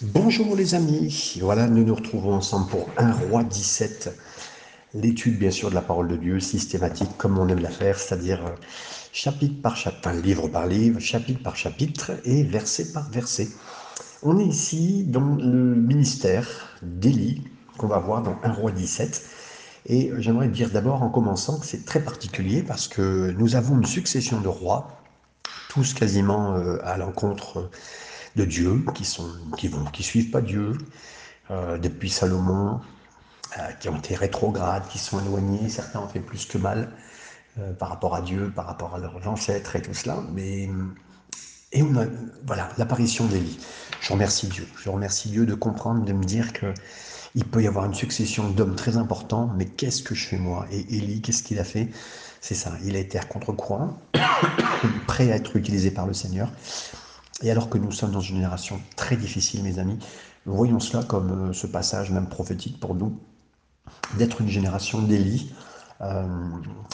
Bonjour les amis, voilà, nous nous retrouvons ensemble pour un roi 17, l'étude bien sûr de la parole de Dieu, systématique comme on aime la faire, c'est-à-dire euh, chapitre par chapitre, enfin livre par livre, chapitre par chapitre et verset par verset. On est ici dans le ministère d'Élie qu'on va voir dans un roi 17. Et j'aimerais dire d'abord en commençant que c'est très particulier parce que nous avons une succession de rois, tous quasiment euh, à l'encontre de Dieu, qui sont qui vont qui suivent pas Dieu euh, depuis Salomon, euh, qui ont été rétrogrades, qui sont éloignés. Certains ont fait plus que mal euh, par rapport à Dieu, par rapport à leurs ancêtres et tout cela. Mais et voilà l'apparition d'Élie. Je remercie Dieu. Je remercie Dieu de comprendre, de me dire que il peut y avoir une succession d'hommes très importants, mais qu'est-ce que je fais moi? Et Élie, qu'est-ce qu'il a fait? C'est ça, il a été à contre-courant, prêt à être utilisé par le Seigneur. Et alors que nous sommes dans une génération très difficile, mes amis, voyons cela comme euh, ce passage même prophétique pour nous, d'être une génération d'Élie, euh,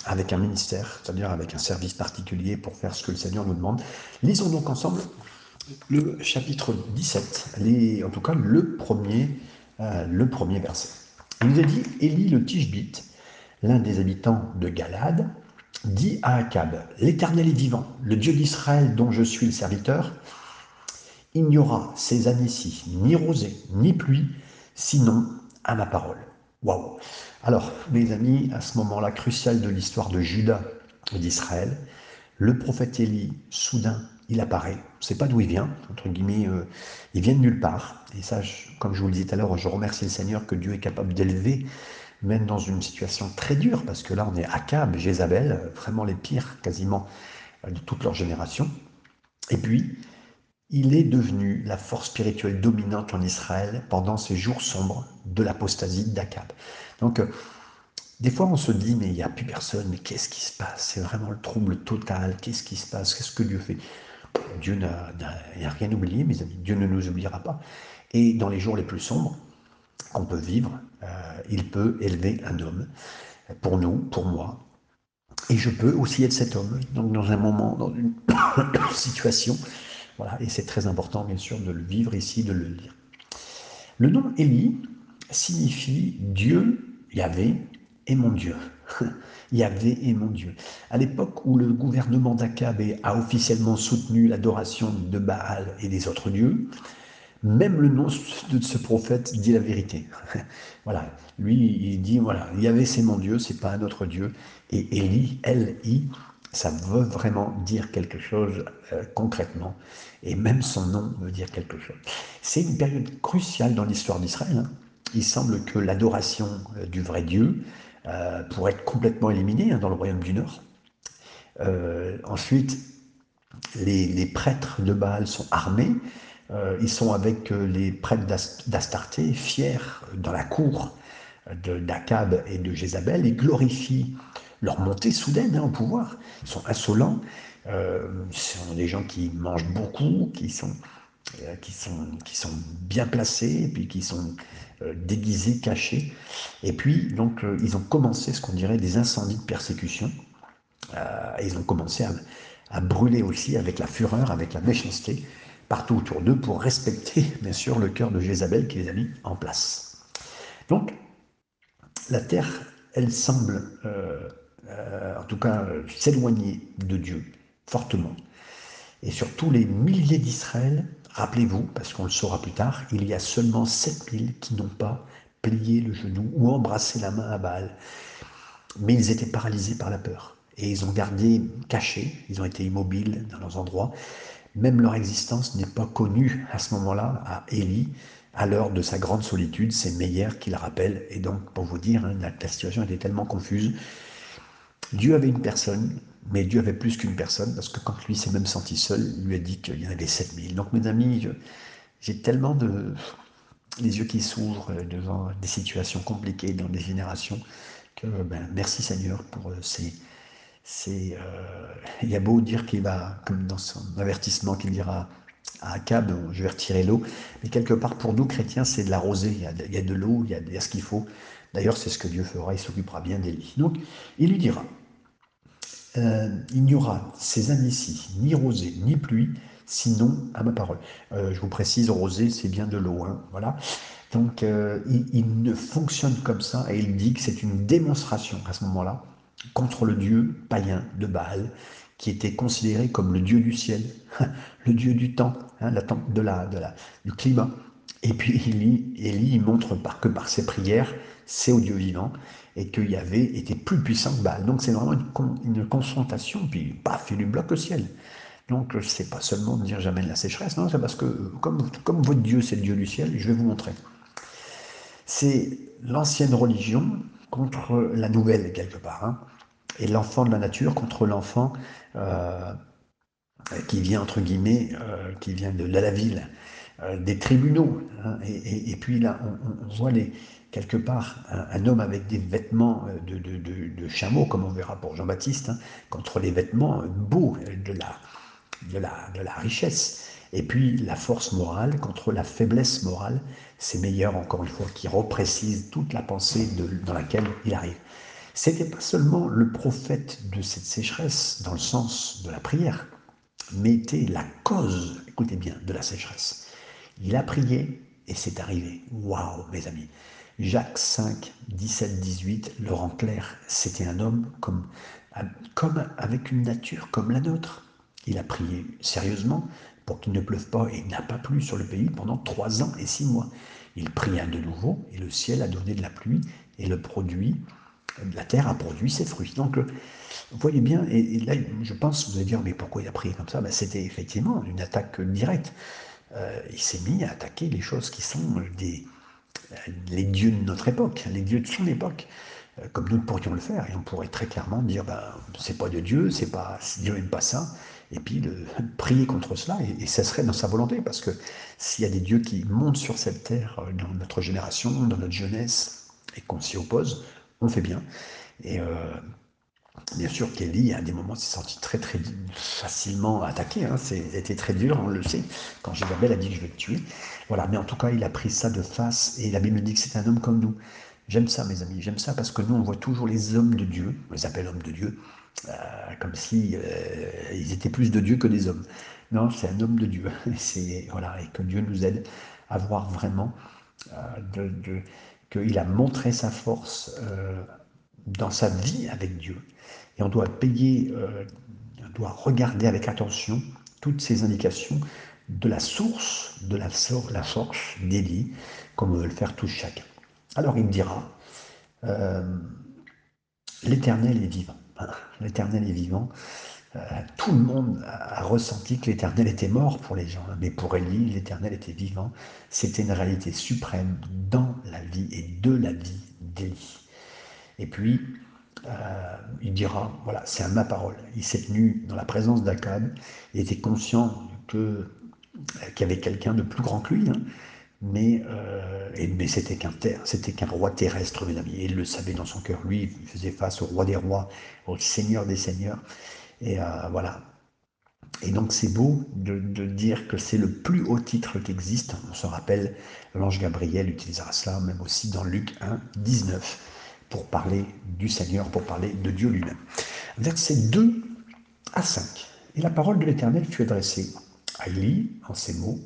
avec un ministère, c'est-à-dire avec un service particulier pour faire ce que le Seigneur nous demande. Lisons donc ensemble le chapitre 17, les, en tout cas le premier, euh, verset. Il nous a dit, Élie le Tishbite, l'un des habitants de Galade, dit à Akab, L'Éternel est vivant, le Dieu d'Israël dont je suis le serviteur, il n'y aura ces années-ci ni rosée, ni pluie, sinon à ma parole. Waouh Alors, mes amis, à ce moment-là crucial de l'histoire de Judas et d'Israël, le prophète Élie, soudain, il apparaît. On ne sait pas d'où il vient, entre guillemets, euh, il vient de nulle part. Et ça, comme je vous le disais tout à l'heure, je remercie le Seigneur que Dieu est capable d'élever même dans une situation très dure, parce que là on est Akab, Jézabel, vraiment les pires quasiment de toute leur génération. Et puis, il est devenu la force spirituelle dominante en Israël pendant ces jours sombres de l'apostasie d'Akab. Donc, euh, des fois on se dit, mais il n'y a plus personne, mais qu'est-ce qui se passe? C'est vraiment le trouble total, qu'est-ce qui se passe? Qu'est-ce que Dieu fait? Dieu n'a rien oublié, mes amis, Dieu ne nous oubliera pas. Et dans les jours les plus sombres, qu'on peut vivre, euh, il peut élever un homme pour nous, pour moi. Et je peux aussi être cet homme, donc dans un moment, dans une situation. Voilà, et c'est très important, bien sûr, de le vivre ici, de le lire. Le nom Élie signifie Dieu, Yahvé, est mon Dieu. Yahvé est mon Dieu. À l'époque où le gouvernement d'Akab a officiellement soutenu l'adoration de Baal et des autres dieux, même le nom de ce prophète dit la vérité. voilà, lui, il dit, voilà, Yahvé c'est mon Dieu, c'est pas un autre Dieu. Et Élie, L-I, ça veut vraiment dire quelque chose euh, concrètement. Et même son nom veut dire quelque chose. C'est une période cruciale dans l'histoire d'Israël. Hein. Il semble que l'adoration euh, du vrai Dieu euh, pourrait être complètement éliminée hein, dans le royaume du Nord. ensuite, les, les, prêtres de Baal sont armés ils sont avec euh, les prêtres d'Astarté, fiers dans la cour d'Akab et de Jézabel, ils glorifient leur montée soudaine hein, au pouvoir. Ils sont insolents, euh, ce sont des gens qui mangent beaucoup, qui sont, qui sont, qui sont bien placés, et puis qui sont déguisés, cachés. Et puis, donc, ils ont commencé ce qu'on dirait des incendies de persécution. ils ont commencé à brûler aussi avec la fureur, avec la méchanceté partout autour d'eux pour respecter, bien sûr, le cœur de Jézabel qui les a mis en place. Donc, la terre, elle semble, euh, euh, en tout cas, s'éloigner de Dieu fortement. Et sur tous les milliers d'Israël, rappelez-vous, parce qu'on le saura plus tard, il y a seulement 7000 qui n'ont pas plié le genou ou embrassé la main à Baal. Mais ils étaient paralysés par la peur. Et ils ont gardé cachés, ils ont été immobiles dans leurs endroits. Même leur existence n'est pas connue à ce moment-là à Élie. À l'heure de sa grande solitude, c'est Meyer qui la rappelle. Et donc, pour vous dire, hein, la, situation était tellement confuse. Dieu avait une personne, mais Dieu avait plus qu'une personne, parce que quand lui s'est même senti seul, il lui a dit qu'il y en avait 7000. Donc, mes amis, j'ai tellement de les yeux qui s'ouvrent devant des situations compliquées dans des générations que ben, merci Seigneur pour euh, ces c'est, euh, il y a beau dire qu'il va, comme dans son avertissement qu'il dira à Akab, je vais retirer l'eau, mais quelque part pour nous chrétiens, c'est de la rosée, il y a de, de l'eau, il, y a, ce qu'il faut. D'ailleurs, c'est ce que Dieu fera, il s'occupera bien d'Élie. Donc, il lui dira, euh, il n'y aura ces années-ci ni rosée ni pluie, sinon à ma parole. Euh, je vous précise, rosé, c'est bien de l'eau. Hein, voilà. Donc, il, ne fonctionne comme ça et il dit que c'est une démonstration à ce moment-là contre le dieu païen de Baal, qui était considéré comme le dieu du ciel, le dieu du temps, hein, la, de la, de la, du climat. Et puis Élie, Élie montre par, que par ses prières, c'est au Dieu vivant, et que Yahvé était plus puissant que Baal. Donc c'est vraiment une, une, confrontation, puis paf, il lui bloque le ciel. Donc c'est pas seulement de dire j'amène la sécheresse, non, c'est parce que comme, comme votre Dieu c'est le Dieu du ciel, je vais vous montrer. C'est l'ancienne religion contre la nouvelle quelque part. Hein et l'enfant de la nature contre l'enfant euh, qui vient, entre guillemets, euh, qui vient de, la ville, euh, des tribunaux. Hein. et, puis là, on, voit les, quelque part un, homme avec des vêtements de, de, chameau, comme on verra pour Jean-Baptiste, hein, contre les vêtements beaux de la, de, la, de la richesse. Et puis la force morale contre la faiblesse morale, c'est meilleur, encore une fois, qui reprécise toute la pensée dans laquelle il arrive. C'était pas seulement le prophète de cette sécheresse dans le sens de la prière, mais était la cause, écoutez bien, de la sécheresse. Il a prié et c'est arrivé. Waouh, mes amis. Jacques 5, 17, 18, Laurent Clair, c'était un homme comme, comme avec une nature comme la nôtre. Il a prié sérieusement pour qu'il ne pleuve pas et il n'a pas plu sur le pays pendant trois ans et six mois. Il pria de nouveau et le ciel a donné de la pluie et le produit la terre a produit ses fruits. Donc, vous voyez bien, et, là, je pense, vous allez dire, mais pourquoi il a prié comme ça? Ben, C'était effectivement une attaque directe. Euh, il s'est mis à attaquer les choses qui sont des, les dieux de notre époque, les dieux de son époque, euh, comme nous pourrions le faire. Et on pourrait très clairement dire, ben, c'est pas de Dieu, c'est pas, Dieu n'aime pas ça. Et puis de prier contre cela, et, et, ça serait dans sa volonté, parce que s'il y a des dieux qui montent sur cette terre euh, dans notre génération, dans notre jeunesse, et qu'on s'y oppose, on fait bien. Et euh, bien sûr, Kelly, à des moments, s'est senti très, très facilement attaqué. Hein. C'était très dur, on le sait. Quand Jézabel a dit je vais te tuer. Voilà, mais en tout cas, il a pris ça de face. Et la Bible dit que c'est un homme comme nous. J'aime ça, mes amis. J'aime ça parce que nous, on voit toujours les hommes de Dieu. On les appelle hommes de Dieu. Euh, comme si euh, ils étaient plus de Dieu que des hommes. Non, c'est un homme de Dieu. Et, voilà, et que Dieu nous aide à voir vraiment de, de qu'il a montré sa force euh, dans sa vie avec Dieu. Et on doit payer, euh, on doit regarder avec attention toutes ces indications de la source de la, la force d'Élie, comme veut le faire tous chacun. Alors il me dira, euh, l'Éternel est vivant. L'Éternel est vivant. tout le monde a ressenti que l'Éternel était mort pour les gens, mais pour Élie, l'Éternel était vivant. C'était une réalité suprême dans la vie et de la vie d'Élie. Et puis, euh, il dira, voilà, c'est à ma parole. Il s'est tenu dans la présence d'Akab, il était conscient qu'il y avait quelqu'un de plus grand que lui, hein. Mais, euh, mais c'était qu'un c'était qu'un roi terrestre, mes amis. Et il le savait dans son cœur. Lui, il faisait face au roi des rois, au seigneur des seigneurs. Et euh, voilà, et donc c'est beau de, dire que c'est le plus haut titre qui existe. On se rappelle, l'ange Gabriel utilisera cela même aussi dans Luc 1, 19, pour parler du Seigneur, pour parler de Dieu lui-même. Versets 2 à 5. Et la parole de l'Éternel fut adressée à Élie, en ces mots,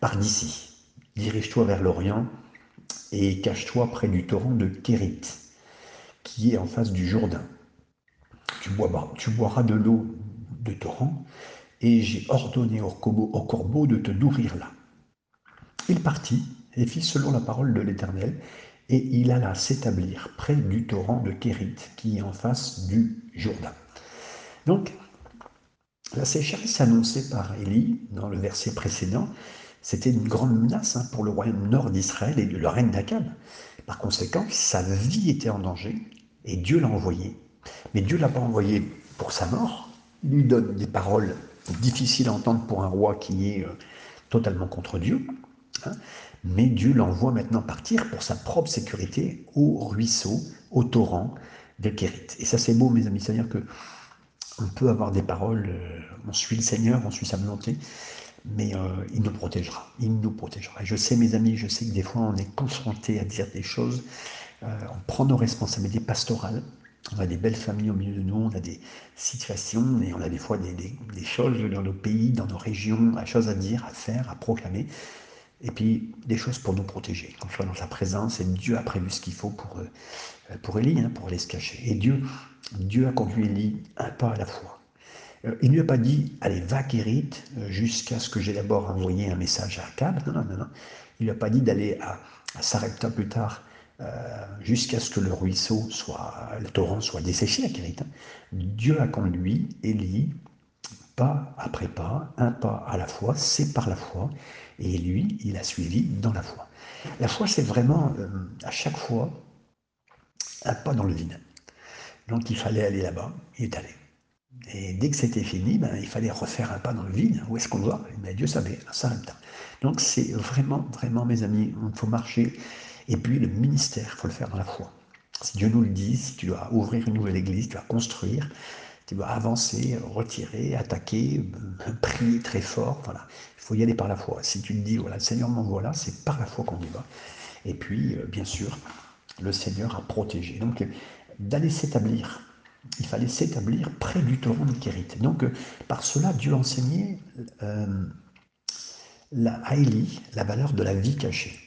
par d'ici. Dirige-toi vers l'Orient et cache-toi près du torrent de Kérit, qui est en face du Jourdain. Tu boiras, de l'eau de torrent et j'ai ordonné au corbeau, de te nourrir là. Il partit et fit selon la parole de l'Éternel, et il alla s'établir près du torrent de Kérit, qui est en face du Jourdain. Donc, la sécheresse annoncée par Élie dans le verset précédent, c'était une grande menace hein, pour le royaume nord d'Israël et le règne d'Akab. Par conséquent, sa vie était en danger et Dieu l'a envoyé. Mais Dieu l'a pas envoyé pour sa mort. Il lui donne des paroles difficile à entendre pour un roi qui est euh, totalement contre Dieu. Hein. mais Dieu l'envoie maintenant partir pour sa propre sécurité au ruisseau, au torrent de Kérit. Et ça c'est beau mes amis, c'est-à-dire que on peut avoir des paroles, euh, on suit le Seigneur, on suit sa volonté, mais euh, il nous protégera, il nous protégera. Et je sais mes amis, je sais que des fois on est confronté à dire des choses, on prend nos responsabilités pastorales, on a des belles familles au milieu de nous, on a des situations et on a des fois des, des choses dans nos pays, dans nos régions, des choses à dire, à faire, à proclamer et puis des choses pour nous protéger, qu'on soit dans sa présence, et Dieu a prévu ce qu'il faut pour, euh, pour Élie, hein, pour aller se cacher. Et Dieu, Dieu a conduit Élie un pas à la fois. Euh, il ne lui a pas dit, allez, va Kérit, euh, jusqu'à ce que j'ai d'abord envoyé un message à Akab. Non, non, non, non. Il ne lui a pas dit d'aller à, à Sarepta plus tard, jusqu'à ce que le ruisseau soit, le torrent soit desséché à Kérit. Hein. Dieu a conduit Élie pas après pas, un pas à la fois, c'est par la foi, et lui, il a suivi dans la foi. La foi, c'est vraiment, euh, à chaque fois, un pas dans le vide. Donc il fallait aller là-bas, il est allé. Et dès que c'était fini, ben, il fallait refaire un pas dans le vide. Où est-ce qu'on va? Ben, Dieu savait, ça Donc c'est vraiment, vraiment, mes amis, il faut marcher. Et puis le ministère, il faut le faire dans la foi. Si Dieu nous le dit, si tu dois ouvrir une nouvelle église, tu dois construire, tu dois avancer, retirer, attaquer, euh, prier très fort. Voilà. Il faut y aller par la foi. Si tu te dis, voilà, le Seigneur m'envoie là, c'est par la foi qu'on y va. Et puis, euh, bien sûr, le Seigneur a protégé. Donc, d'aller s'établir. Il fallait s'établir près du torrent de Kérit. Donc, euh, par cela, Dieu enseignait la, à Élie la valeur de la vie cachée.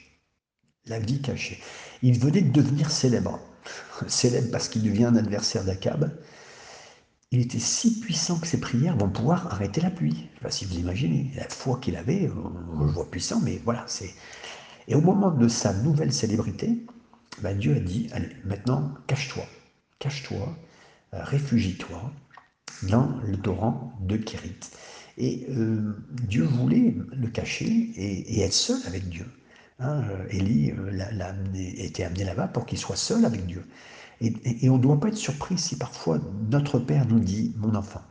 La vie cachée. Il venait de devenir célèbre. Célèbre parce qu'il devient un adversaire d'Akab il était si puissant que ses prières vont pouvoir arrêter la pluie. Je sais pas si vous imaginez, la foi qu'il avait, on le voit puissant, mais voilà, c'est... Et au moment de sa nouvelle célébrité, ben Dieu a dit, allez, maintenant, cache-toi, cache-toi, euh, réfugie-toi dans le torrent de Kérit. Et euh, Dieu voulait le cacher et, être seul avec Dieu. Hein, euh, Élie l'a, amené, était amené là-bas pour qu'il soit seul avec Dieu. Et, on ne doit pas être surpris si parfois notre Père nous dit, mon enfant,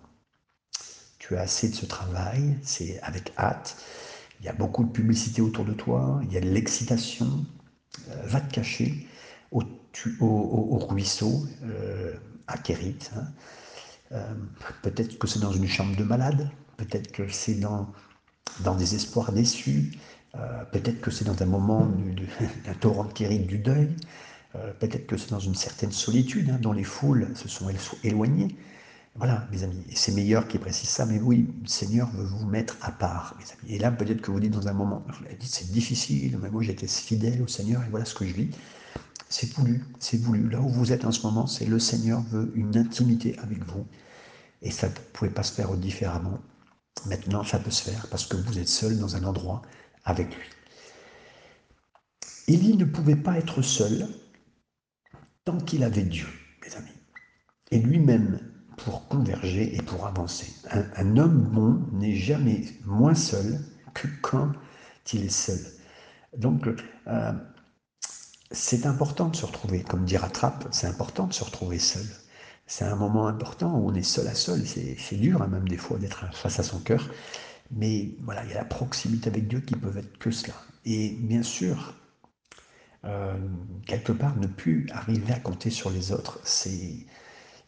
tu as assez de ce travail, c'est avec hâte, il y a beaucoup de publicité autour de toi, il y a de l'excitation, euh, va te cacher au, ruisseau, euh, Kérit. Hein. Euh, peut-être que c'est dans une chambre de malade, peut-être que c'est dans, dans des espoirs déçus, peut-être que c'est dans un moment d'un torrent Kérit du deuil, euh, peut-être que c'est dans une certaine solitude, hein, dont les foules se sont éloignées. Voilà, mes amis, et c'est meilleur qui précise ça, mais oui, le Seigneur veut vous mettre à part, mes amis. Et là, peut-être que vous dites dans un moment, c'est difficile, mais moi j'étais fidèle au Seigneur et voilà ce que je vis. C'est voulu, c'est voulu. Là où vous êtes en ce moment, c'est le Seigneur veut une intimité avec vous. Et ça ne pouvait pas se faire différemment. Maintenant, ça peut se faire parce que vous êtes seul dans un endroit avec lui. Élie ne pouvait pas être seul tant qu'il avait Dieu, mes amis, et lui-même pour converger et pour avancer. Un, homme bon n'est jamais moins seul que quand il est seul. Donc, euh, c'est important de se retrouver, comme dit Rattrape, c'est important de se retrouver seul. C'est un moment important où on est seul à seul. C'est dur, hein, même des fois, d'être face à son cœur. Mais voilà, il y a la proximité avec Dieu qui peut être que cela. Et bien sûr, euh, quelque part, ne plus arriver à compter sur les autres, c'est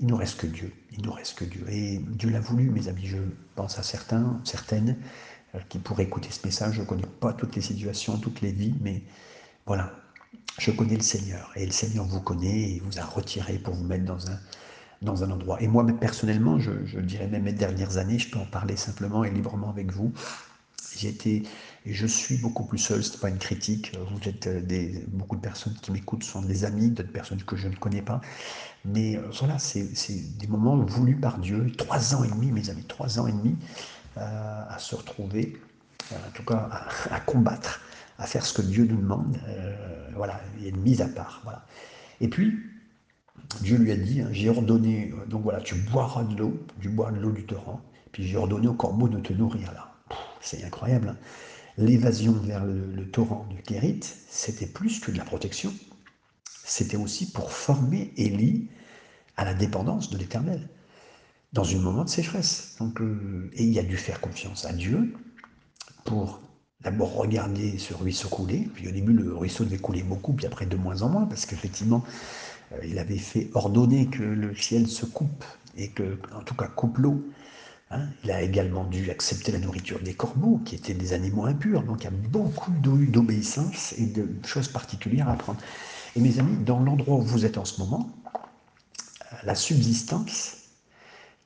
il nous reste que Dieu. Il nous reste que Dieu. Et Dieu l'a voulu, mes amis. Je pense à certains, certaines euh, qui pourraient écouter ce message. Je ne connais pas toutes les situations, toutes les vies, mais voilà. Je connais le Seigneur. Et le Seigneur vous connaît et vous a retiré pour vous mettre dans un, dans un endroit. Et moi, personnellement, je, dirais même mes dernières années, je peux en parler simplement et librement avec vous. Été et je suis beaucoup plus seul, ce n'est pas une critique. Vous êtes euh, des, beaucoup de personnes qui m'écoutent sont des amis, d'autres personnes que je ne connais pas. Mais euh, voilà, c'est des moments voulus par Dieu. Trois ans et demi, mes amis, trois ans et demi euh, à se retrouver, en tout cas à, combattre, à faire ce que Dieu nous demande. voilà, il y a une mise à part. Voilà. Et puis, Dieu lui a dit, hein, j'ai ordonné, donc voilà, tu boiras de l'eau, tu bois de l'eau du torrent, puis j'ai ordonné au corbeau de te nourrir là. C'est incroyable. Hein l'évasion vers le, torrent de Kérit, c'était plus que de la protection, c'était aussi pour former Élie à la dépendance de l'Éternel, dans un moment de sécheresse. Donc, euh, et il a dû faire confiance à Dieu pour d'abord regarder ce ruisseau couler, puis au début le ruisseau devait couler beaucoup, puis après de moins en moins, parce qu'effectivement, euh, il avait fait ordonner que le ciel se coupe, et que, en tout cas, coupe l'eau, Hein, il a également dû accepter la nourriture des corbeaux, qui étaient des animaux impurs. Donc il y a beaucoup d'obéissance et de choses particulières à apprendre. Et mes amis, dans l'endroit où vous êtes en ce moment, euh, la subsistance,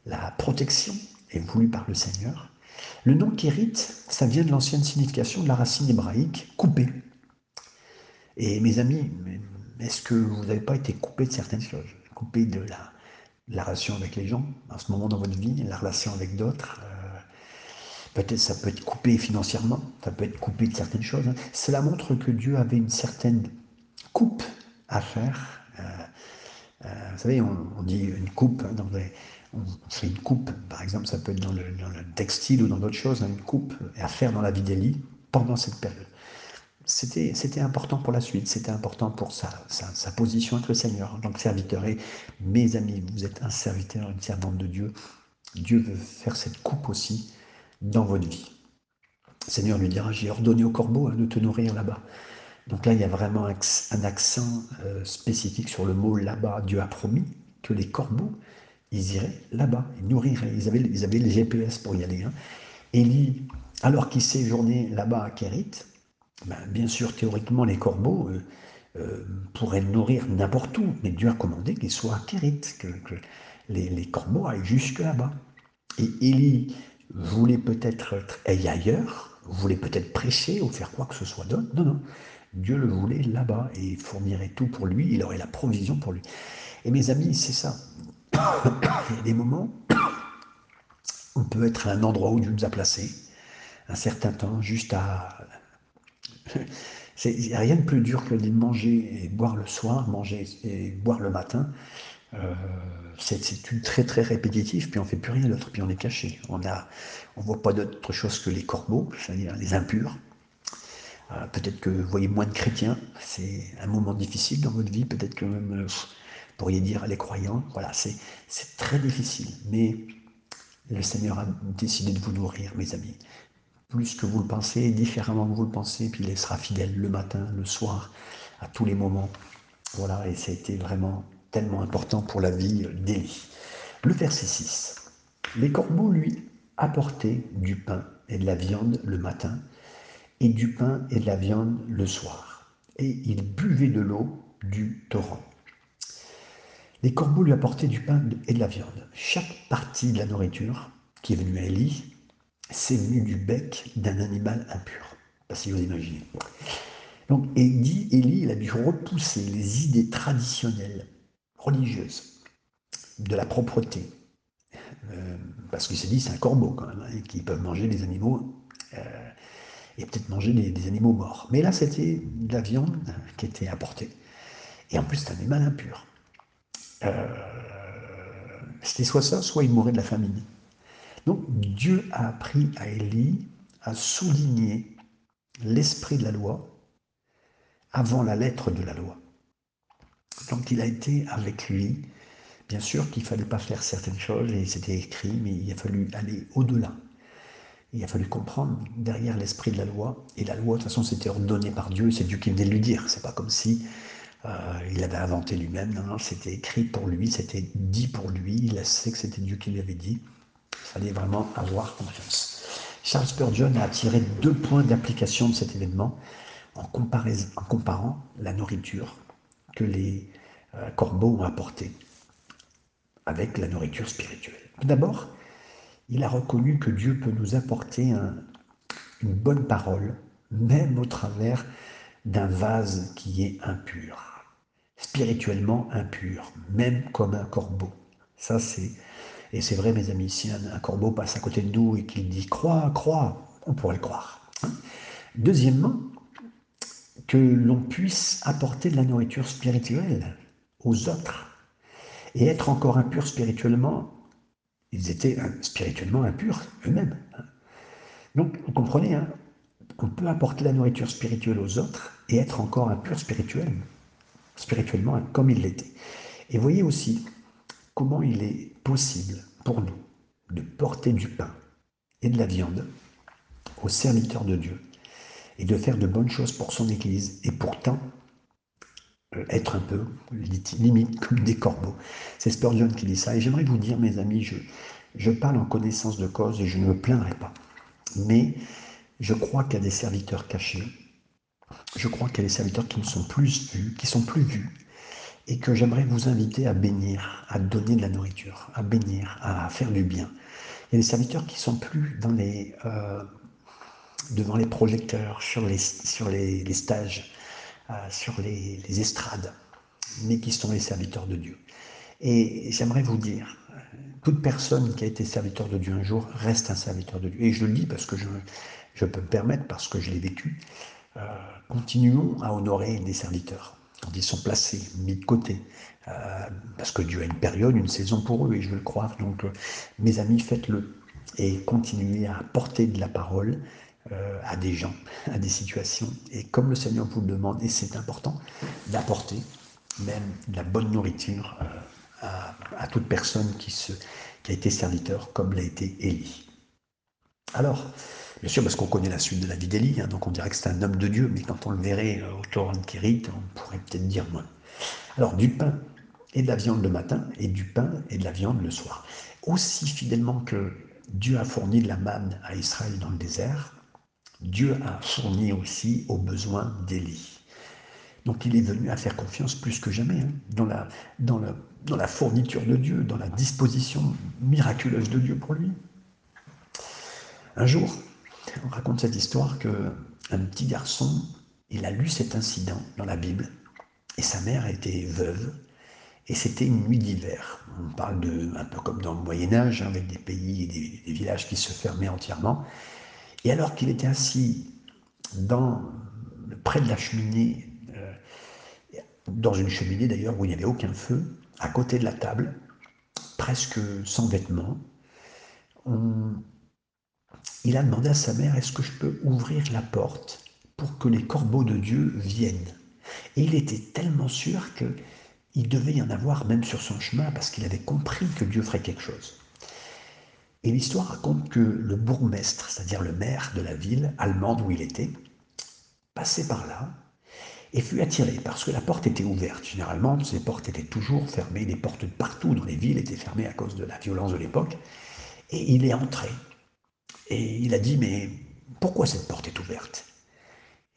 la protection est voulue par le Seigneur. Le nom Kérit, ça vient de l'ancienne signification de la racine hébraïque coupé. Et mes amis, est-ce que vous n'avez pas été coupé de certaines choses? Coupé de la, la relation avec les gens, en ce moment dans votre vie, la relation avec d'autres euh, Peut-être ça peut être coupé financièrement, ça peut être coupé de certaines choses. Hein. Cela montre que Dieu avait une certaine coupe à faire. Euh, euh, vous savez, on, dit une coupe hein, fait une coupe, par exemple, ça peut être dans le, textile ou dans d'autres choses, hein, une coupe à faire dans la vie d'Élie pendant cette période c'était important pour la suite, c'était important pour sa, sa, position avec le Seigneur en tant que serviteur. Et mes amis, vous êtes un serviteur, une servante de Dieu. Dieu veut faire cette coupe aussi dans votre vie. Le Seigneur lui dira, j'ai ordonné au corbeau hein, de te nourrir là-bas. Donc là, il y a vraiment un accent euh, spécifique sur le mot là-bas. Dieu a promis que les corbeaux, ils iraient là-bas, ils nourriraient. Ils avaient, ils avaient le GPS pour y aller. Hein. Élie, alors qu'il séjournait là-bas à Kérit, ben, bien sûr, théoriquement, les corbeaux euh, euh, pourraient nourrir n'importe où, mais Dieu a commandé qu'ils soient à Kérit, que, les, corbeaux aillent jusque là-bas. Et Élie voulait peut-être être ailleurs, voulait peut-être prêcher ou faire quoi que ce soit d'autre. Non, non. Dieu le voulait là-bas et il fournirait tout pour lui, il aurait la provision pour lui. Et mes amis, c'est ça. Il y a des moments, on peut être à un endroit où Dieu nous a placés, un certain temps, juste à rien de plus dur que de manger et boire le soir, manger et boire le matin. Euh, c'est une très très répétitif, puis on fait plus rien d'autre, puis on est caché. On ne on voit pas d'autre chose que les corbeaux, c'est-à-dire les impurs. Euh, peut-être que vous voyez moins de chrétiens, c'est un moment difficile dans votre vie, peut-être que même, euh, pourriez dire les croyants, voilà, c'est très difficile. Mais le Seigneur a décidé de vous nourrir, mes amis plus que vous le pensez, différemment que vous le pensez, puis il sera fidèle le matin, le soir, à tous les moments. Voilà, et ça a été vraiment tellement important pour la vie d'Élie. Le verset 6. Les corbeaux lui apportaient du pain et de la viande le matin, et du pain et de la viande le soir. Et il buvait de l'eau du torrent. Les corbeaux lui apportaient du pain et de la viande. Chaque partie de la nourriture qui est venue à Élie c'est venu du bec d'un animal impur. Pas si vous imaginez. Donc, Élie, a dû repousser les idées traditionnelles, religieuses, de la propreté. Euh, parce qu'il s'est dit, c'est un corbeau quand même, hein, qui peuvent manger des animaux euh, et peut-être manger des, animaux morts. Mais là, c'était de la viande qui était apportée. Et en plus, c'est un animal impur. Euh, c'était soit ça, soit il mourait de la famine. Donc Dieu a appris à Élie à souligner l'esprit de la loi avant la lettre de la loi. Donc il a été avec lui. Bien sûr qu'il ne fallait pas faire certaines choses, et c'était écrit, mais il a fallu aller au-delà. Il a fallu comprendre derrière l'esprit de la loi. Et la loi, de toute façon, c'était ordonné par Dieu, c'est Dieu qui venait de lui dire. C'est pas comme si il avait inventé lui-même. Non, non, c'était écrit pour lui, c'était dit pour lui. Il sait que c'était Dieu qui lui avait dit. Il fallait vraiment avoir confiance. Charles Spurgeon a tiré deux points d'application de cet événement en, comparant la nourriture que les euh, corbeaux ont apportée avec la nourriture spirituelle. D'abord, il a reconnu que Dieu peut nous apporter une bonne parole, même au travers d'un vase qui est impur, spirituellement impur, même comme un corbeau. Ça, c'est et c'est vrai, mes amis, si un, corbeau passe à côté de nous et qu'il dit crois, crois, on pourrait le croire. Hein. Deuxièmement, que l'on puisse apporter de la nourriture spirituelle aux autres et être encore impur spirituellement. Ils étaient spirituellement impurs eux-mêmes. Hein. Donc, vous comprenez, hein, on peut apporter la nourriture spirituelle aux autres et être encore impur spirituellement, spirituellement comme il l'était. Et voyez aussi comment il est possible pour nous de porter du pain et de la viande aux serviteurs de Dieu et de faire de bonnes choses pour son Église et pourtant euh, être un peu limite comme des corbeaux. C'est Spurgeon qui dit ça et j'aimerais vous dire mes amis, je, je parle en connaissance de cause et je ne me plaindrai pas. Mais je crois qu'il y a des serviteurs cachés, je crois qu'il y a des serviteurs qui ne sont plus vus, qui sont plus vus et que j'aimerais vous inviter à bénir, à donner de la nourriture, à bénir, à faire du bien. Il y a des serviteurs qui sont plus euh, devant les projecteurs, sur les, stages, euh, sur les, les, estrades, mais qui sont les serviteurs de Dieu. Et j'aimerais vous dire, toute personne qui a été serviteur de Dieu un jour reste un serviteur de Dieu. Et je le dis parce que je, je peux me permettre, parce que je l'ai vécu. Euh, continuons à honorer des serviteurs quand ils sont placés, mis de côté, euh, parce que Dieu a une période, une saison pour eux, et je veux le croire. Donc, euh, mes amis, faites-le et continuez à apporter de la parole à des gens, à des situations. Et comme le Seigneur vous le demande, et c'est important, d'apporter même de la bonne nourriture à, toute personne qui, qui a été serviteur, comme l'a été Élie. Alors, Bien sûr, parce qu'on connaît la suite de la vie d'Élie, hein, donc on dirait que c'est un homme de Dieu, mais quand on le verrait euh, au Torah de Kérit, on pourrait peut-être dire moins. Alors, du pain et de la viande le matin, et du pain et de la viande le soir. Aussi fidèlement que Dieu a fourni de la manne à Israël dans le désert, Dieu a fourni aussi aux besoins d'Élie. Donc il est venu à faire confiance plus que jamais hein, dans, la, dans, dans la fourniture de Dieu, dans la disposition miraculeuse de Dieu pour lui. Un jour, on raconte cette histoire que un petit garçon, il a lu cet incident dans la Bible et sa mère était veuve et c'était une nuit d'hiver. On parle de un peu comme dans le Moyen Âge hein, avec des pays et des, villages qui se fermaient entièrement. Et alors qu'il était assis près de la cheminée, euh, dans une cheminée d'ailleurs où il n'y avait aucun feu, à côté de la table, presque sans vêtements, on, il a demandé à sa mère, est-ce que je peux ouvrir la porte pour que les corbeaux de Dieu viennent? Et il était tellement sûr qu'il devait y en avoir même sur son chemin parce qu'il avait compris que Dieu ferait quelque chose. Et l'histoire raconte que le bourgmestre, c'est-à-dire le maire de la ville allemande où il était, passait par là et fut attiré parce que la porte était ouverte. Généralement, ces portes étaient toujours fermées, les portes partout dans les villes étaient fermées à cause de la violence de l'époque. Et il est entré et il a dit, mais pourquoi cette porte est ouverte?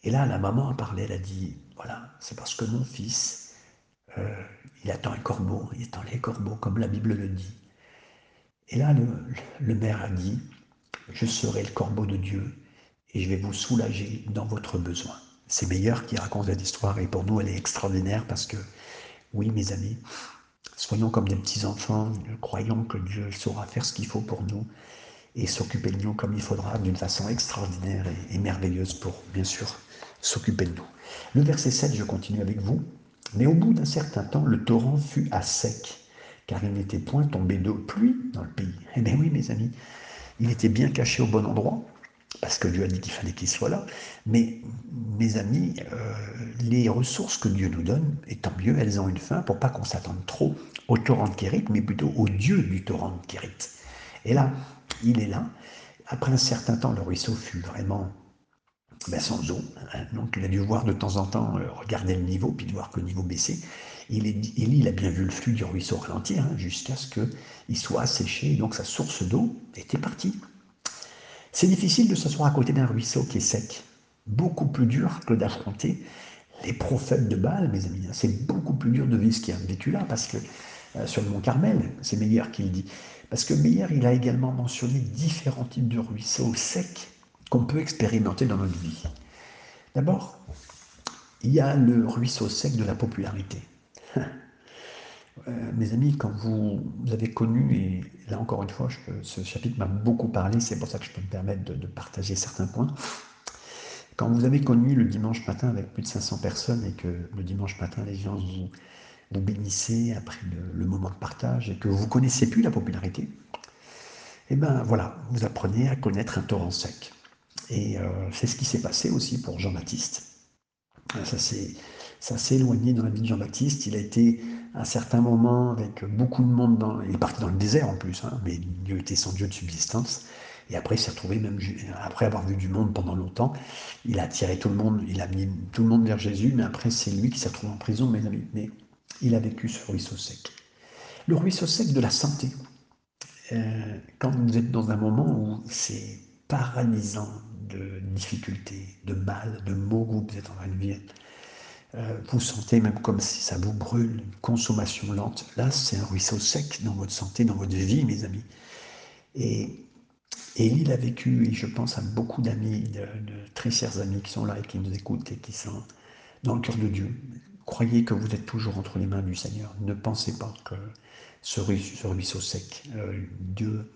Et là, la maman a parlé, elle a dit, voilà, c'est parce que mon fils, euh, il attend un corbeau, il attend les corbeaux, comme la Bible le dit. Et là, le, le maire a dit, je serai le corbeau de Dieu et je vais vous soulager dans votre besoin. C'est meilleur qui raconte cette histoire et pour nous, elle est extraordinaire parce que, oui, mes amis, soyons comme des petits enfants, croyons que Dieu saura faire ce qu'il faut pour nous et s'occuper de nous comme il faudra d'une façon extraordinaire et, merveilleuse pour, bien sûr, s'occuper de nous. Le verset 7, je continue avec vous. Mais au bout d'un certain temps, le torrent fut à sec, car il n'était point tombé de pluie dans le pays. Eh bien oui, mes amis, il était bien caché au bon endroit, parce que Dieu a dit qu'il fallait qu'il soit là. Mais, mes amis, euh, les ressources que Dieu nous donne, et tant mieux, elles ont une fin pour pas qu'on s'attende trop au torrent de Kérit, mais plutôt au Dieu du torrent de Kérit. Et là, il est là. Après un certain temps, le ruisseau fut vraiment ben, sans eau. Hein. Donc il a dû voir de temps en temps, euh, regarder le niveau, puis de voir que le niveau baissait. Il, il a bien vu le flux du ruisseau ralentir hein, jusqu'à ce qu'il soit asséché. Donc sa source d'eau était partie. C'est difficile de s'asseoir à côté d'un ruisseau qui est sec. Beaucoup plus dur que d'affronter les prophètes de Baal, mes amis. Hein. C'est beaucoup plus dur de vivre ce qui a vécu là, parce que sur le mont Carmel, c'est Meilleur qui le dit. Parce que Meyer, il a également mentionné différents types de ruisseaux secs qu'on peut expérimenter dans notre vie. D'abord, il y a le ruisseau sec de la popularité. Euh, mes amis, quand vous, avez connu, et là encore une fois, ce chapitre m'a beaucoup parlé, c'est pour ça que je peux me permettre de, partager certains points. Quand vous avez connu le dimanche matin avec plus de 500 personnes et que le dimanche matin, les gens vous, vous bénissez après le, moment de partage et que vous ne connaissez plus la popularité, eh bien voilà, vous apprenez à connaître un torrent sec. Et euh, c'est ce qui s'est passé aussi pour Jean-Baptiste. Ça s'est éloigné dans la vie de Jean-Baptiste. Il a été à un certain moment avec beaucoup de monde. Dans, il est parti dans le désert en plus, hein, mais Dieu était son Dieu de subsistance. Et après, s'est retrouvé, même après avoir vu du monde pendant longtemps, il a attiré tout le monde, il a mis tout le monde vers Jésus, mais après, c'est lui qui s'est retrouvé en prison, mes amis. Il a vécu ce ruisseau sec. Le ruisseau sec de la santé. Euh, quand vous êtes dans un moment où c'est paralysant de difficultés, de mal, de maux que vous êtes en train de vivre, euh, vous sentez même comme si ça vous brûle, une consommation lente. Là, c'est un ruisseau sec dans votre santé, dans votre vie, mes amis. Et, et il a vécu, et je pense à beaucoup d'amis, de, très chers amis qui sont là et qui nous écoutent et qui sont dans le cœur de Dieu. Croyez que vous êtes toujours entre les mains du Seigneur. Ne pensez pas que ce ruisseau, sec, euh, Dieu,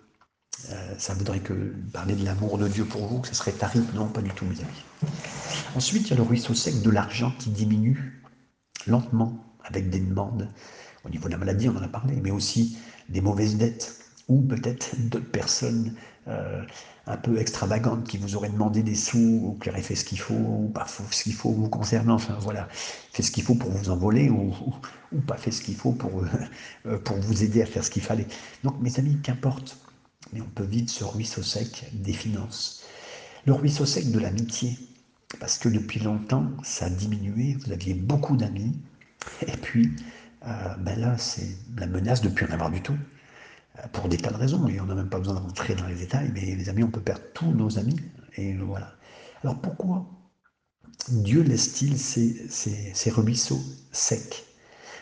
euh, ça voudrait que parler de l'amour de Dieu pour vous, que ce serait tarif. Non, pas du tout, mes amis. Ensuite, il y a le ruisseau sec de l'argent qui diminue lentement avec des demandes. Au niveau de la maladie, on en a parlé, mais aussi des mauvaises dettes ou peut-être d'autres personnes euh, un peu extravagantes qui vous auraient demandé des sous ou qui auraient fait ce qu'il faut ou pas fait ce qu'il faut vous concernant. Enfin voilà, fait ce qu'il faut pour vous envoler ou, ou, pas fait ce qu'il faut pour, euh, pour vous aider à faire ce qu'il fallait. Donc mes amis, qu'importe, mais on peut vite ce ruisseau sec des finances. Le ruisseau sec de l'amitié, parce que depuis longtemps, ça a diminué, vous aviez beaucoup d'amis, et puis euh, ben là, c'est la menace de ne plus en avoir du tout, euh, pour des tas de raisons, et on n'a même pas besoin d'entrer dans les détails, mais les amis, on peut perdre tous nos amis, et voilà. Alors pourquoi Dieu laisse-t-il ces, ces, ruisseaux secs?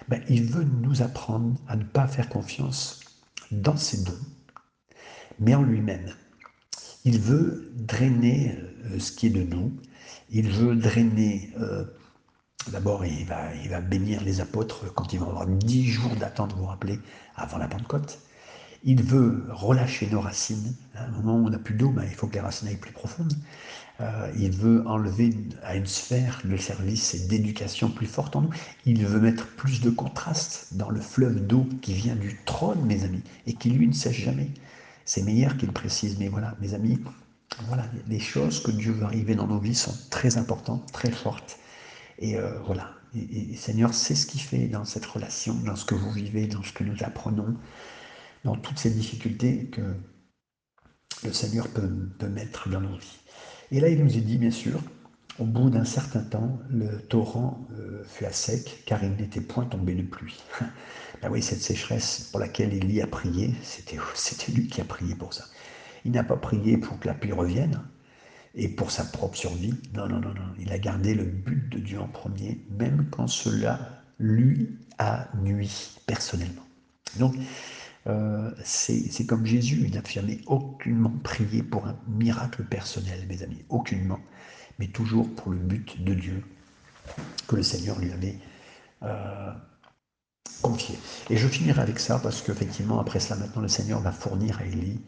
Ben, Il veut nous apprendre à ne pas faire confiance dans ses dons, mais en lui-même. Il veut drainer euh, ce qui est de nous, il veut drainer, euh, d'abord il va, il va bénir les apôtres quand ils vont avoir dix jours d'attente, vous vous rappelez, avant la Pentecôte. Il veut relâcher nos racines. À un moment où on n'a plus d'eau, ben, il faut que les racines aillent plus profondes. Euh, il veut enlever à une sphère de service et d'éducation plus forte en nous. Il veut mettre plus de contraste dans le fleuve d'eau qui vient du trône, mes amis, et qui lui ne sèche jamais. C'est meilleur qu'il précise, mais voilà, mes amis, voilà, les choses que Dieu veut arriver dans nos vies sont très importantes, très fortes. Et euh, voilà, et, Seigneur, c'est ce qu'il fait dans cette relation, dans ce que vous vivez, dans ce que nous apprenons, dans toutes ces difficultés que le Seigneur peut, mettre dans nos vies. Et là, il nous est dit, bien sûr, au bout d'un certain temps, le torrent euh, fut à sec, car il n'était point tombé de pluie. ben oui, cette sécheresse pour laquelle y a prié, c'était lui qui a prié pour ça. Il n'a pas prié pour que la pluie revienne et pour sa propre survie. Non, non, non, non. Il a gardé le but de Dieu en premier, même quand cela lui a nuit personnellement. Donc, euh, c'est comme Jésus, il n'a jamais aucunement prié pour un miracle personnel, mes amis, aucunement, mais toujours pour le but de Dieu que le Seigneur lui avait euh, confié. Et je finirai avec ça parce qu'effectivement, après cela, maintenant, le Seigneur va fournir à Élie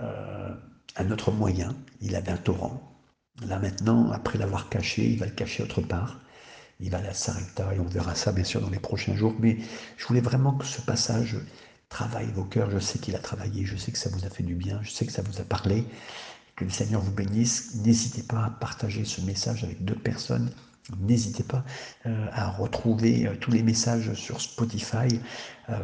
euh, un autre moyen. Il avait un torrent. Là maintenant, après l'avoir caché, il va le cacher autre part. Il va à Sarepta et on verra ça bien sûr dans les prochains jours. Mais je voulais vraiment que ce passage travaille vos cœurs. Je sais qu'il a travaillé, je sais que ça vous a fait du bien, je sais que ça vous a parlé. Que le Seigneur vous bénisse. N'hésitez pas à partager ce message avec d'autres personnes. N'hésitez pas euh, à retrouver euh, tous les messages sur Spotify.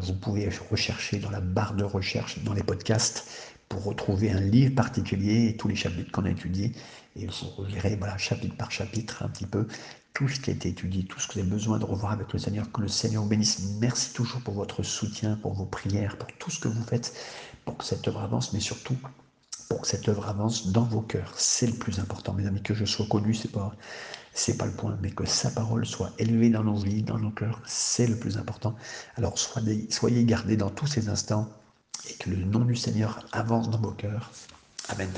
vous pouvez rechercher dans la barre de recherche dans les podcasts pour retrouver un livre particulier et tous les chapitres qu'on a étudiés. Et vous verrez, voilà, chapitre par chapitre, un petit peu, tout ce qui a été étudié, tout ce que vous avez besoin de revoir avec le Seigneur. Que le Seigneur vous bénisse. Merci toujours pour votre soutien, pour vos prières, pour tout ce que vous faites, pour que cette œuvre avance, mais surtout pour que cette œuvre avance dans vos cœurs. C'est le plus important, mes amis, que je sois connu, c'est pas, pas le point, mais que sa parole soit élevée dans nos vies, dans nos cœurs, c'est le plus important. Alors soyez gardés dans tous ces instants et que le nom du Seigneur avance dans vos cœurs. Amen.